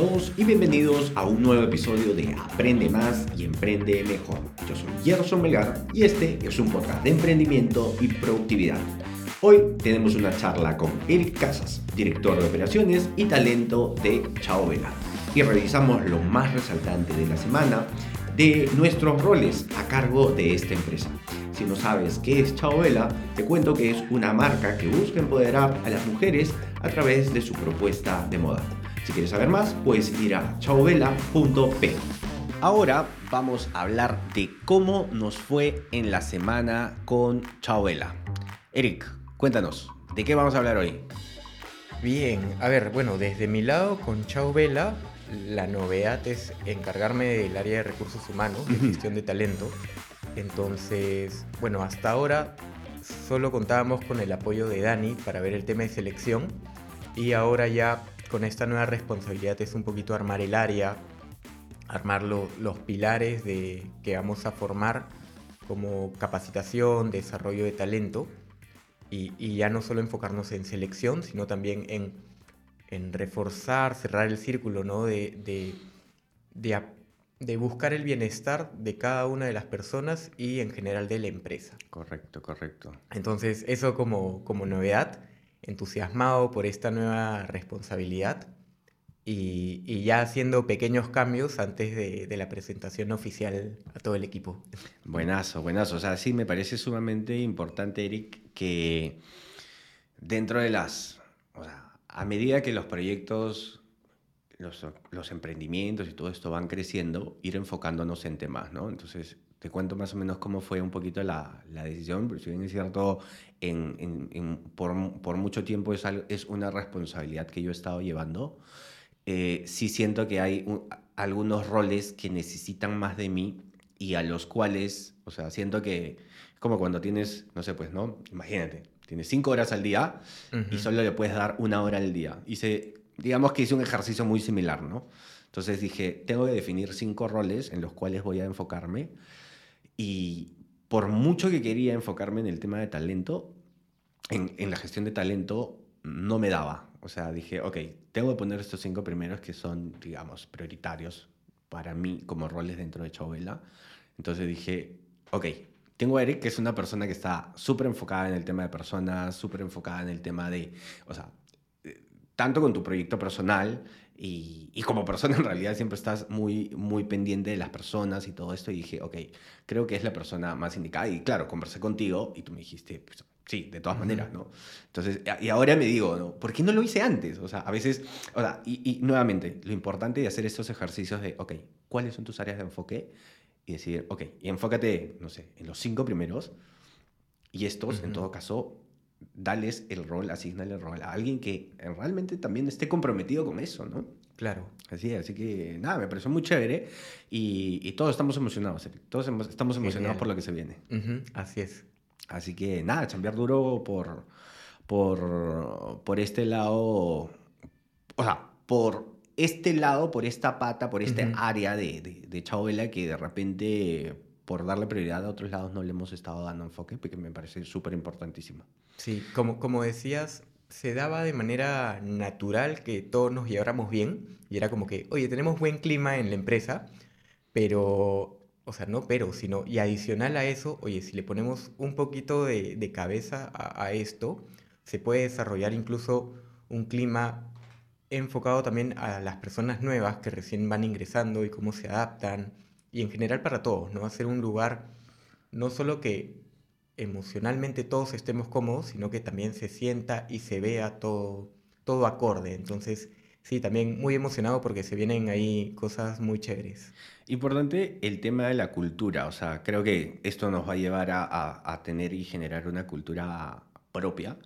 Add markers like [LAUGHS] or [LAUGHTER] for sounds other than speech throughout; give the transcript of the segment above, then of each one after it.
todos y bienvenidos a un nuevo episodio de Aprende más y emprende mejor. Yo soy Gerson Melgar y este es un podcast de emprendimiento y productividad. Hoy tenemos una charla con Eric Casas, director de operaciones y talento de Chao Vela, y revisamos lo más resaltante de la semana de nuestros roles a cargo de esta empresa. Si no sabes qué es Chao Vela, te cuento que es una marca que busca empoderar a las mujeres a través de su propuesta de moda. Si quieres saber más, puedes ir a chaovela.p. Ahora vamos a hablar de cómo nos fue en la semana con Chaovela. Eric, cuéntanos, ¿de qué vamos a hablar hoy? Bien, a ver, bueno, desde mi lado con Chao Vela, la novedad es encargarme del área de recursos humanos, de gestión de talento. Entonces, bueno, hasta ahora solo contábamos con el apoyo de Dani para ver el tema de selección y ahora ya con esta nueva responsabilidad es un poquito armar el área, armar los pilares de, que vamos a formar como capacitación, desarrollo de talento y, ya no solo enfocarnos en selección, sino también en, en reforzar, cerrar el círculo, ¿no? De, de, de, de, buscar el bienestar de cada una de las personas y en general de la empresa. Correcto, correcto. Entonces, eso como, como novedad entusiasmado por esta nueva responsabilidad y, ya haciendo pequeños cambios antes de, la presentación oficial a todo el equipo. Buenazo, buenazo. O sea, sí me parece sumamente importante, Eric, que dentro de las... O sea, a medida que los proyectos, los, los emprendimientos y todo esto van creciendo, ir enfocándonos en temas, ¿no? Entonces, te cuento más o menos cómo fue un poquito la, la decisión, pero si bien es cierto, en, en, por, por, mucho tiempo es, es, una responsabilidad que yo he estado llevando, eh, sí siento que hay algunos roles que necesitan más de mí y a los cuales, o sea, siento que como cuando tienes, no sé, pues, ¿no? Imagínate, tienes cinco horas al día y solo le puedes dar una hora al día. Hice, digamos que hice un ejercicio muy similar, ¿no? Entonces dije, tengo que definir cinco roles en los cuales voy a enfocarme y por mucho que quería enfocarme en el tema de talento, en, la gestión de talento, no me daba. O sea, dije, ok, tengo que poner estos cinco primeros que son, digamos, prioritarios para mí como roles dentro de Chovela. Entonces dije, ok, tengo a Eric, que es una persona que está súper enfocada en el tema de personas, súper enfocada en el tema de, o sea, eh, tanto con tu proyecto personal y, como persona en realidad siempre estás muy, muy pendiente de las personas y todo esto y dije, ok, creo que es la persona más indicada y claro, conversé contigo y tú me dijiste, pues, sí, de todas maneras, ¿no? Entonces, y ahora me digo, ¿no? ¿por qué no lo hice antes? O sea, a veces, o sea, y, y nuevamente, lo importante de hacer estos ejercicios de, ok, ¿cuáles son tus áreas de enfoque? Y decir, ok, y enfócate, no sé, en los cinco primeros y estos, en todo caso, dales el rol, asignale el rol a alguien que realmente también esté comprometido con eso, ¿no? Claro. Así, así que nada, me pareció muy chévere y, todos estamos emocionados, todos estamos emocionados por lo que se viene. Así es. Así que nada, chambear duro por, por, por este lado, o sea, por este lado, por esta pata, por este área de, de, de que de repente por darle prioridad a otros lados no le hemos estado dando enfoque, porque me parece súper importantísimo. Sí, como, como decías, se daba de manera natural que todos nos lleváramos bien y era como que, oye, tenemos buen clima en la empresa, pero, o sea, no pero, sino, y adicional a eso, oye, si le ponemos un poquito de, de cabeza a, a, esto, se puede desarrollar incluso un clima enfocado también a las personas nuevas que recién van ingresando y cómo se adaptan y en general para todos, ¿no? Hacer un lugar no solo que emocionalmente todos estemos cómodos, sino que también se sienta y se vea todo, todo acorde. Entonces, sí, también muy emocionado porque se vienen ahí cosas muy chéveres. Importante el tema de la cultura, o sea, creo que esto nos va a llevar a, a, tener y generar una cultura propia.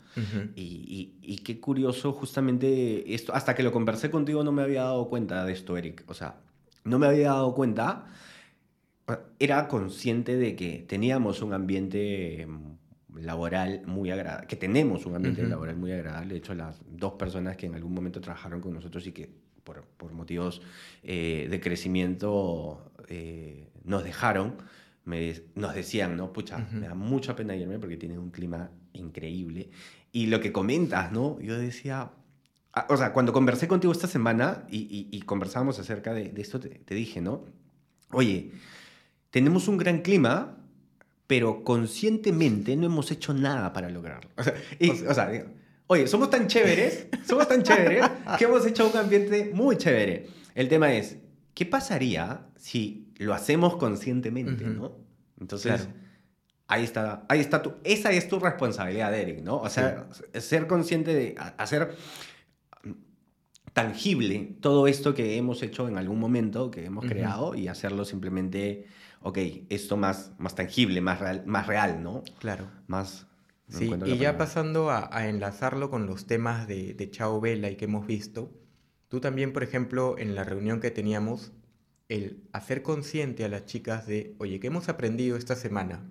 y, y, y, qué curioso, justamente esto, hasta que lo conversé contigo no me había dado cuenta de esto, Eric. O sea, no me había dado cuenta era consciente de que teníamos un ambiente mm, laboral muy agradable, que tenemos un ambiente laboral muy agradable. De hecho, las dos personas que en algún momento trabajaron con nosotros y que por, por motivos eh, de crecimiento eh, nos dejaron, me, nos decían, ¿no? Pucha, me da mucha pena irme porque tienen un clima increíble. Y lo que comentas, ¿no? Yo decía, ah, o sea, cuando conversé contigo esta semana y, y, conversábamos acerca de, de esto, te, te, dije, ¿no? Oye, tenemos un gran clima, pero conscientemente no hemos hecho nada para lograrlo. O sea, o sea oye, somos tan chéveres, [LAUGHS] somos tan chéveres que hemos hecho un ambiente muy chévere. El tema es, ¿qué pasaría si lo hacemos conscientemente, ¿no? Entonces, ahí está, ahí está tu, esa es tu responsabilidad, Eric, ¿no? O sea, ser consciente de hacer tangible todo esto que hemos hecho en algún momento, que hemos creado, y hacerlo simplemente, ok, esto más, más tangible, más real, más real, ¿no? Claro. Más... sí, y ya pasando a, enlazarlo con los temas de, de Chao Vela y que hemos visto, tú también, por ejemplo, en la reunión que teníamos, el hacer consciente a las chicas de, oye, ¿qué hemos aprendido esta semana?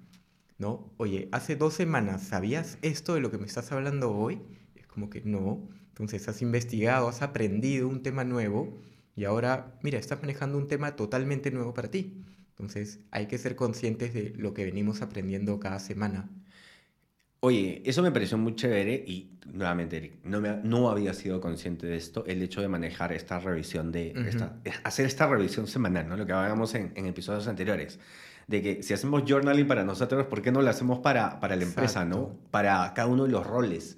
¿No? Oye, hace dos semanas, ¿sabías esto de lo que me estás hablando hoy? Es como que no. Entonces has investigado, has aprendido un tema nuevo y ahora, mira, estás manejando un tema totalmente nuevo para ti. Entonces hay que ser conscientes de lo que venimos aprendiendo cada semana. Oye, eso me pareció muy chévere y nuevamente, no, me, no había sido consciente de esto, el hecho de manejar esta revisión, de hacer esta revisión semanal, ¿no? lo que hablábamos en, en, episodios anteriores, de que si hacemos journaling para nosotros, ¿por qué no lo hacemos para, para la empresa, ¿no? para cada uno de los roles?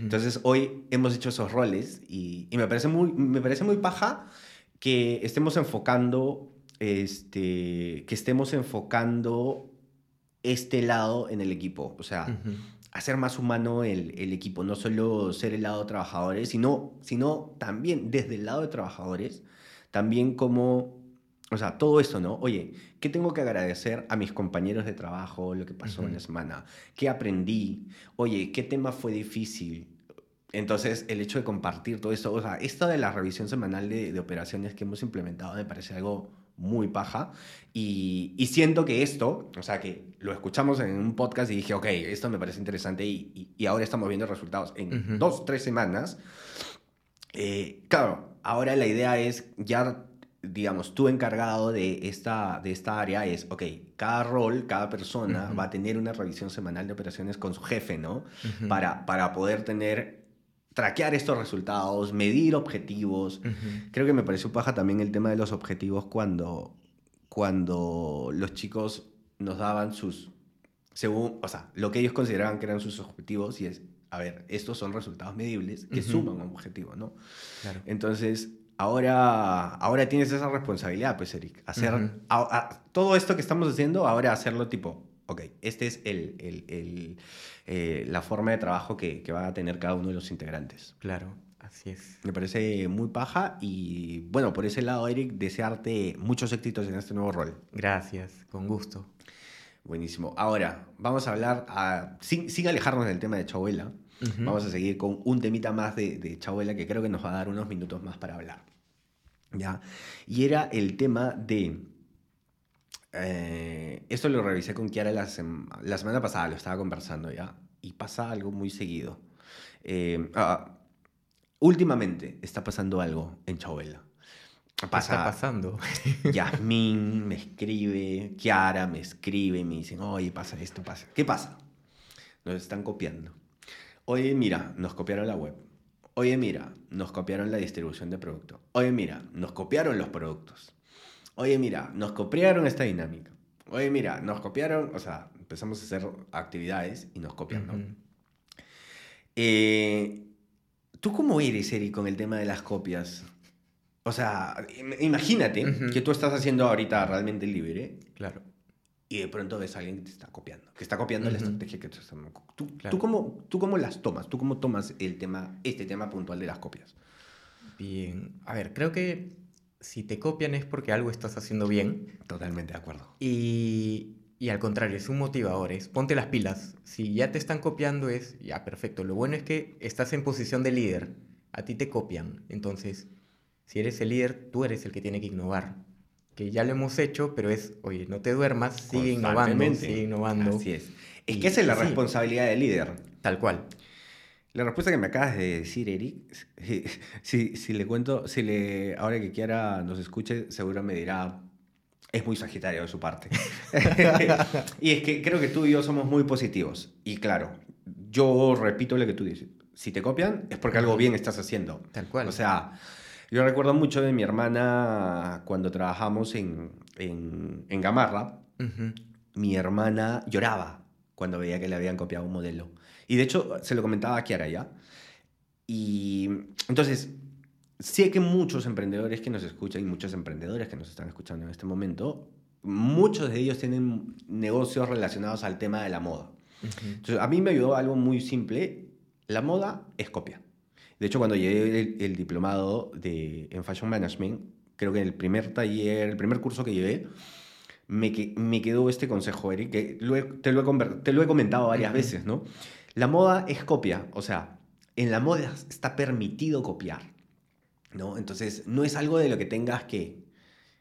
Entonces, hoy hemos hecho esos roles y, y, me, parece muy, me parece muy paja que estemos enfocando, este, que estemos enfocando este lado en el equipo. O sea, hacer más humano el, el, equipo, no solo ser el lado de trabajadores, sino, sino también desde el lado de trabajadores, también como, o sea, todo esto, ¿no? Oye, ¿qué tengo que agradecer a mis compañeros de trabajo, lo que pasó en la semana? ¿Qué aprendí? Oye, ¿qué tema fue difícil? Entonces, el hecho de compartir todo esto, o sea, esto de la revisión semanal de, de operaciones que hemos implementado me parece algo muy paja. Y, y, siento que esto, o sea, que lo escuchamos en un podcast y dije, ok, esto me parece interesante y, y, ahora estamos viendo resultados en dos, tres semanas. Eh, claro, ahora la idea es ya, digamos, tú encargado de esta, de esta área es, ok, cada rol, cada persona va a tener una revisión semanal de operaciones con su jefe, ¿no? para, para poder tener traquear estos resultados, medir objetivos. Creo que me pareció paja también el tema de los objetivos cuando, cuando los chicos nos daban sus, según, o sea, lo que ellos consideraban que eran sus objetivos y es, a ver, estos son resultados medibles que suman a un objetivo, ¿no? Claro. Entonces, ahora, ahora tienes esa responsabilidad, pues, Eric, hacer todo esto que estamos haciendo, ahora hacerlo tipo, ok, este es el, el, el eh, la forma de trabajo que, que va a tener cada uno de los integrantes. Claro, así es. Me parece muy paja y bueno, por ese lado, Eric, desearte muchos éxitos en este nuevo rol. Gracias, con gusto. Buenísimo. Ahora, vamos a hablar, a, sin, sin alejarnos del tema de Chauela, vamos a seguir con un temita más de, de Chauela que creo que nos va a dar unos minutos más para hablar. ¿Ya? Y era el tema de eh, esto lo revisé con Kiara la, la, semana pasada, lo estaba conversando ya, y pasa algo muy seguido. Eh, ah, últimamente está pasando algo en Chabela. Pasa, está pasando? [LAUGHS] Yasmín me escribe, Kiara me escribe y me dicen, oye, pasa esto, pasa. ¿Qué pasa? Nos están copiando. Oye, mira, nos copiaron la web. Oye, mira, nos copiaron la distribución de producto. Oye, mira, nos copiaron los productos oye, mira, nos copiaron esta dinámica. Oye, mira, nos copiaron, o sea, empezamos a hacer actividades y nos copian, ¿no? Eh, ¿Tú cómo eres, Eri, con el tema de las copias? O sea, imagínate que tú estás haciendo ahorita realmente libre. Claro. Y de pronto ves a alguien que te está copiando, que está copiando la estrategia que tú estás... ¿Tú, ¿tú, cómo, ¿Tú cómo las tomas? ¿Tú cómo tomas el tema, este tema puntual de las copias? Bien. A ver, creo que si te copian es porque algo estás haciendo bien. Totalmente de acuerdo. Y, y, al contrario, es un motivador, es ponte las pilas. Si ya te están copiando es, ya, perfecto. Lo bueno es que estás en posición de líder. A ti te copian. Entonces, si eres el líder, tú eres el que tiene que innovar. Que ya lo hemos hecho, pero es, oye, no te duermas, sigue innovando, sigue innovando. Así es. Es que esa es la responsabilidad del líder. Tal cual. La respuesta que me acabas de decir, Eric, [LAUGHS] si, si, le cuento, si le, ahora que quiera nos escuche, seguro me dirá, es muy sagitario de su parte. [LAUGHS] y es que creo que tú y yo somos muy positivos. Y claro, yo repito lo que tú dices. si te copian es porque algo bien estás haciendo. Tal cual. O sea, yo recuerdo mucho de mi hermana cuando trabajamos en, en, en Gamarra. Ujú. Mi hermana lloraba cuando veía que le habían copiado un modelo. Y de hecho, se lo comentaba a Kiara ya. Y entonces, sé que muchos emprendedores que nos escuchan y muchos emprendedores que nos están escuchando en este momento, muchos de ellos tienen negocios relacionados al tema de la moda. Ujú. Entonces, a mí me ayudó algo muy simple. La moda es copia. De hecho, cuando llegué el, el diplomado de, en Fashion Management, creo que en el primer taller, el primer curso que llevé, me, que- me quedó este consejo, Eric, que lo he- te, lo he, te lo he comentado varias Ujú. veces, ¿no? La moda es copia, o sea, en la moda está permitido copiar, ¿no? Entonces, no es algo de lo que tengas que,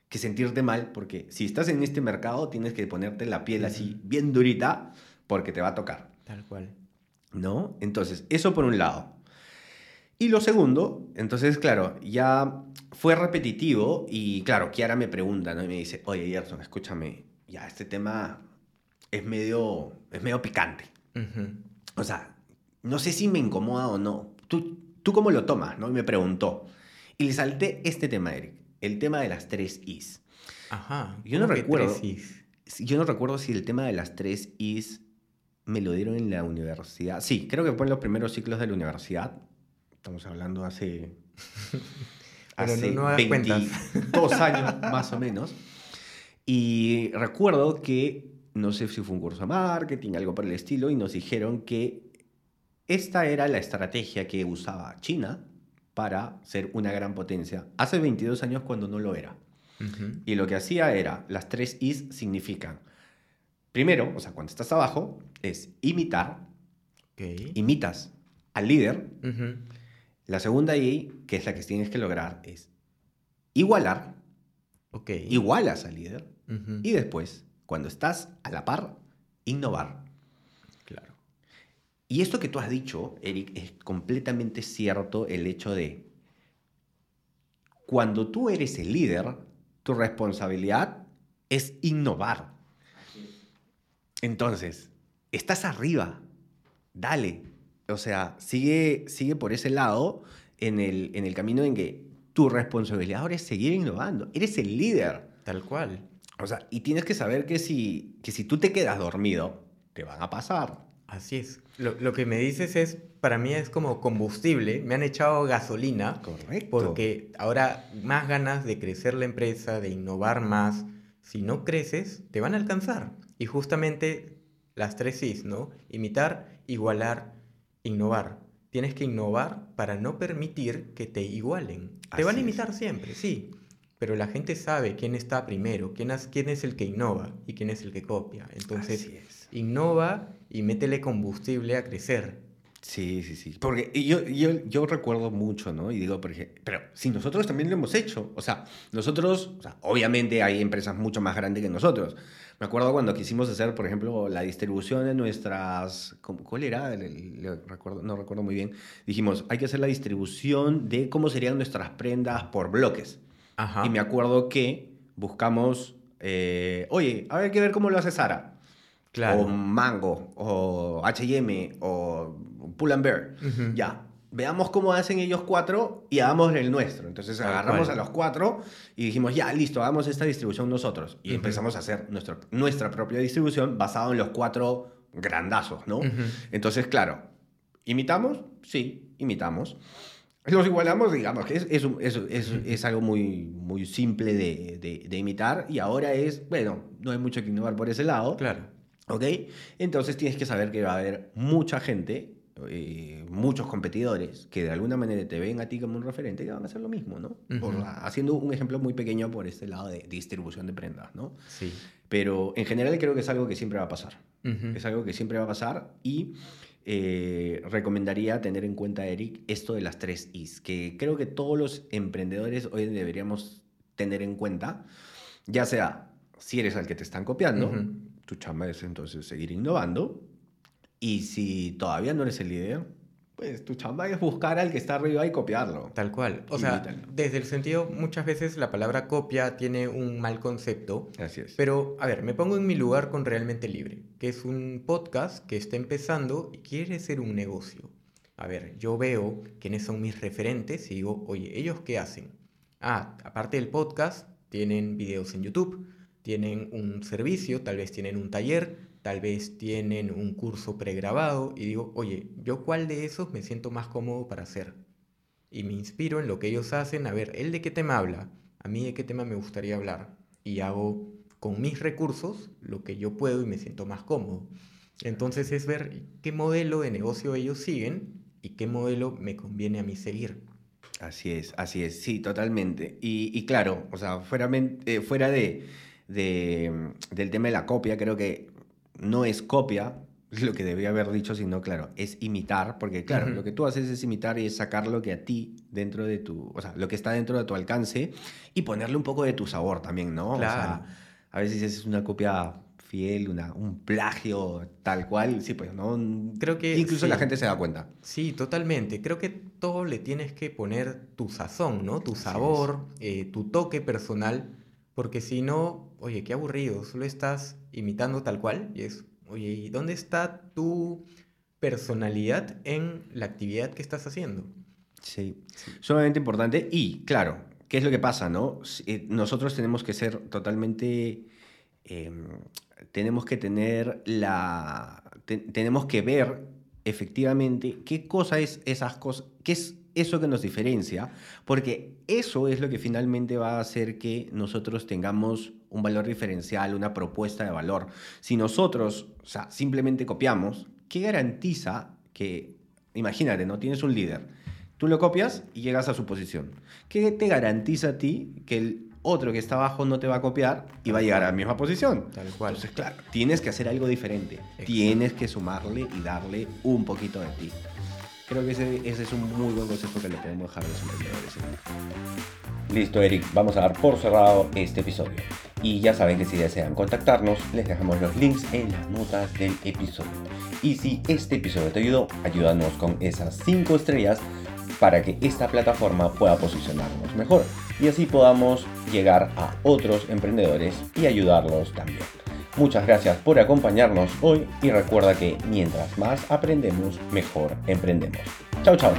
que sentirte mal, porque si estás en este mercado, tienes que ponerte la piel así, bien durita, porque te va a tocar. Tal cual. ¿no? Entonces, eso por un lado. Y lo segundo, entonces, claro, ya fue repetitivo y, claro, Kiara me pregunta, ¿no? Y me dice, oye, Gerson, escúchame, ya este tema es medio, es medio picante. Ujú. O sea, no sé si me incomoda o no. ¿Tú, tú cómo lo tomas? ¿no? Y me preguntó. Y le salté este tema, Eric, el tema de las tres Is. Ajá. Yo no ¿cómo que recuerdo. tres is? Si- Yo no recuerdo si el tema de las tres Is me lo dieron en la universidad. Sí, creo que fue en los primeros ciclos de la universidad. Estamos hablando hace. [LAUGHS] No- hace no cuentas. 22 años más o menos. Y recuerdo que, no sé si fue un curso de marketing, algo por el estilo, y nos dijeron que esta era la estrategia que usaba China para ser una gran potencia hace 22 años cuando no lo era. Y lo que hacía era, las tres Is significan, primero, o sea, cuando estás abajo, es imitar, imitas al líder. La segunda I, que es la que tienes que lograr, es igualar, igualas al líder. Y después, cuando estás a la par, innovar. Claro. Y esto que tú has dicho, Eric, es completamente cierto el hecho de cuando tú eres el líder, tu responsabilidad es innovar. Entonces, estás arriba, dale. O sea, sigue, sigue por ese lado en el, en el camino en que tu responsabilidad ahora es seguir innovando. Eres el líder. Tal cual. O sea, y tienes que saber que si, que si tú te quedas dormido, te van a pasar. Así es. Lo, lo que me dices es, para mí es como combustible. Me han echado gasolina. Correcto. Porque ahora más ganas de crecer la empresa, de innovar más. Si no creces, te van a alcanzar. Y justamente las tres Cs, ¿no? Imitar, igualar, innovar. Tienes que innovar para no permitir que te igualen. Te van a Así es. imitar siempre, sí. Pero la gente sabe quién está primero, quién, es- quién es el que innova y quién es el que copia. Entonces, innova y métele combustible a crecer. Sí, sí, sí. Porque yo, yo, yo recuerdo mucho, ¿no? Y digo, por ejemplo, pero si nosotros también lo hemos hecho. O sea, nosotros, o sea, obviamente hay empresas mucho más grandes que nosotros. Me acuerdo cuando quisimos hacer, por ejemplo, la distribución de nuestras... ¿cómo- ¿Cuál era? El- el- recuerdo, no recuerdo muy bien. Dijimos, hay que hacer la distribución de cómo serían nuestras prendas por bloques. Ajá. Y me acuerdo que buscamos, eh, oye, a ver, hay que ver cómo lo hace Sara. Claro. O Mango, o HM, o Pull and Bear. Ya. Veamos cómo hacen ellos cuatro y hagamos el nuestro. Entonces Tal agarramos cual. a los cuatro y dijimos, ya, listo, hagamos esta distribución nosotros. Y empezamos a hacer nuestro, nuestra propia distribución basado en los cuatro grandazos, ¿no? Entonces, claro, ¿imitamos? Sí, imitamos. Los igualamos, digamos, que es, es, es- es- algo muy, muy simple de, de- de imitar y ahora es, bueno, no hay mucho que innovar por ese lado, Claro. ¿ok? Entonces tienes que saber que va a haber mucha gente, eh, muchos competidores que de alguna manera te ven a ti como un referente y van a hacer lo mismo, ¿no? Por- Ujú. haciendo un ejemplo muy pequeño por este lado de distribución de prendas, ¿no? Sí. Pero en general creo que es algo que siempre va a pasar. Ujú. Es algo que siempre va a pasar y eh, recomendaría tener en cuenta, Eric, esto de las tres Is, que creo que todos los emprendedores hoy deberíamos tener en cuenta, ya sea si eres al que te están copiando, Ujú. tu chamba es entonces seguir innovando, y si todavía no eres el líder, pues tu chamba es buscar al que está arriba y copiarlo. Tal cual. O sea, desde el sentido, muchas veces la palabra copia tiene un mal concepto. Así es. Pero, a ver, me pongo en mi lugar con Realmente Libre, que es un podcast que está empezando y quiere ser un negocio. a ver, yo veo quiénes son mis referentes y digo, oye, ¿ellos qué hacen? Ah, aparte del podcast, tienen videos en YouTube, tienen un servicio, tal vez tienen un taller, tal vez tienen un curso pregrabado y digo, oye, ¿yo cuál de esos me siento más cómodo para hacer? Y me inspiro en lo que ellos hacen, a ver, ¿él de qué tema habla? A mí de qué tema me gustaría hablar. Y hago con mis recursos lo que yo puedo y me siento más cómodo. Entonces es ver qué modelo de negocio ellos siguen y qué modelo me conviene a mí seguir. Así es, así es, sí, totalmente. Y, claro, o sea, fuera, eh, fuera de, del tema de la copia, creo que no es copia [LAUGHS] lo que debía haber dicho, sino, claro, es imitar, porque, claro, lo que tú haces es imitar y es sacar lo que a ti, dentro de tu, o sea, lo que está dentro de tu alcance y ponerle un poco de tu sabor también, ¿no? Claro. O sea, a veces es una copia fiel, una, un plagio tal cual, sí, pues, ¿no? Creo que... Incluso la gente se da cuenta. Sí, totalmente. Creo que todo le tienes que poner tu sazón, ¿no? Tu sabor, eh, tu toque personal, porque si no, oye, qué aburrido, solo estás imitando tal cual y es, oye, ¿y dónde está tu personalidad en la actividad que estás haciendo? Sí, sumamente importante y claro, ¿qué es lo que pasa, no? Eh, nosotros tenemos que ser totalmente em, tenemos que tener la... tenemos que ver efectivamente qué cosa es esas cosas, qué es eso que nos diferencia, porque eso es lo que finalmente va a hacer que nosotros tengamos un valor diferencial, una propuesta de valor. Si nosotros, o sea, simplemente copiamos, ¿qué garantiza que, imagínate, ¿no? Tienes un líder, tú lo copias y llegas a su posición. ¿Qué te garantiza a ti que el otro que está abajo no te va a copiar y va a llegar a la misma posición. Tal cual. Entonces, claro, tienes que hacer algo diferente. Tienes que sumarle y darle un poquito de ti. Creo que ese, es un muy buen consejo que le podemos dejar a los emprendedores. Listo, Eric, vamos a dar por cerrado este episodio. Y ya saben que si desean contactarnos, les dejamos los links en las notas del episodio. Y si este episodio te ayudó, ayúdanos con esas 5 estrellas para que esta plataforma pueda posicionarnos mejor y así podamos llegar a otros emprendedores y ayudarlos también. Muchas gracias por acompañarnos hoy y recuerda que mientras más aprendemos, mejor emprendemos. Chao, chao.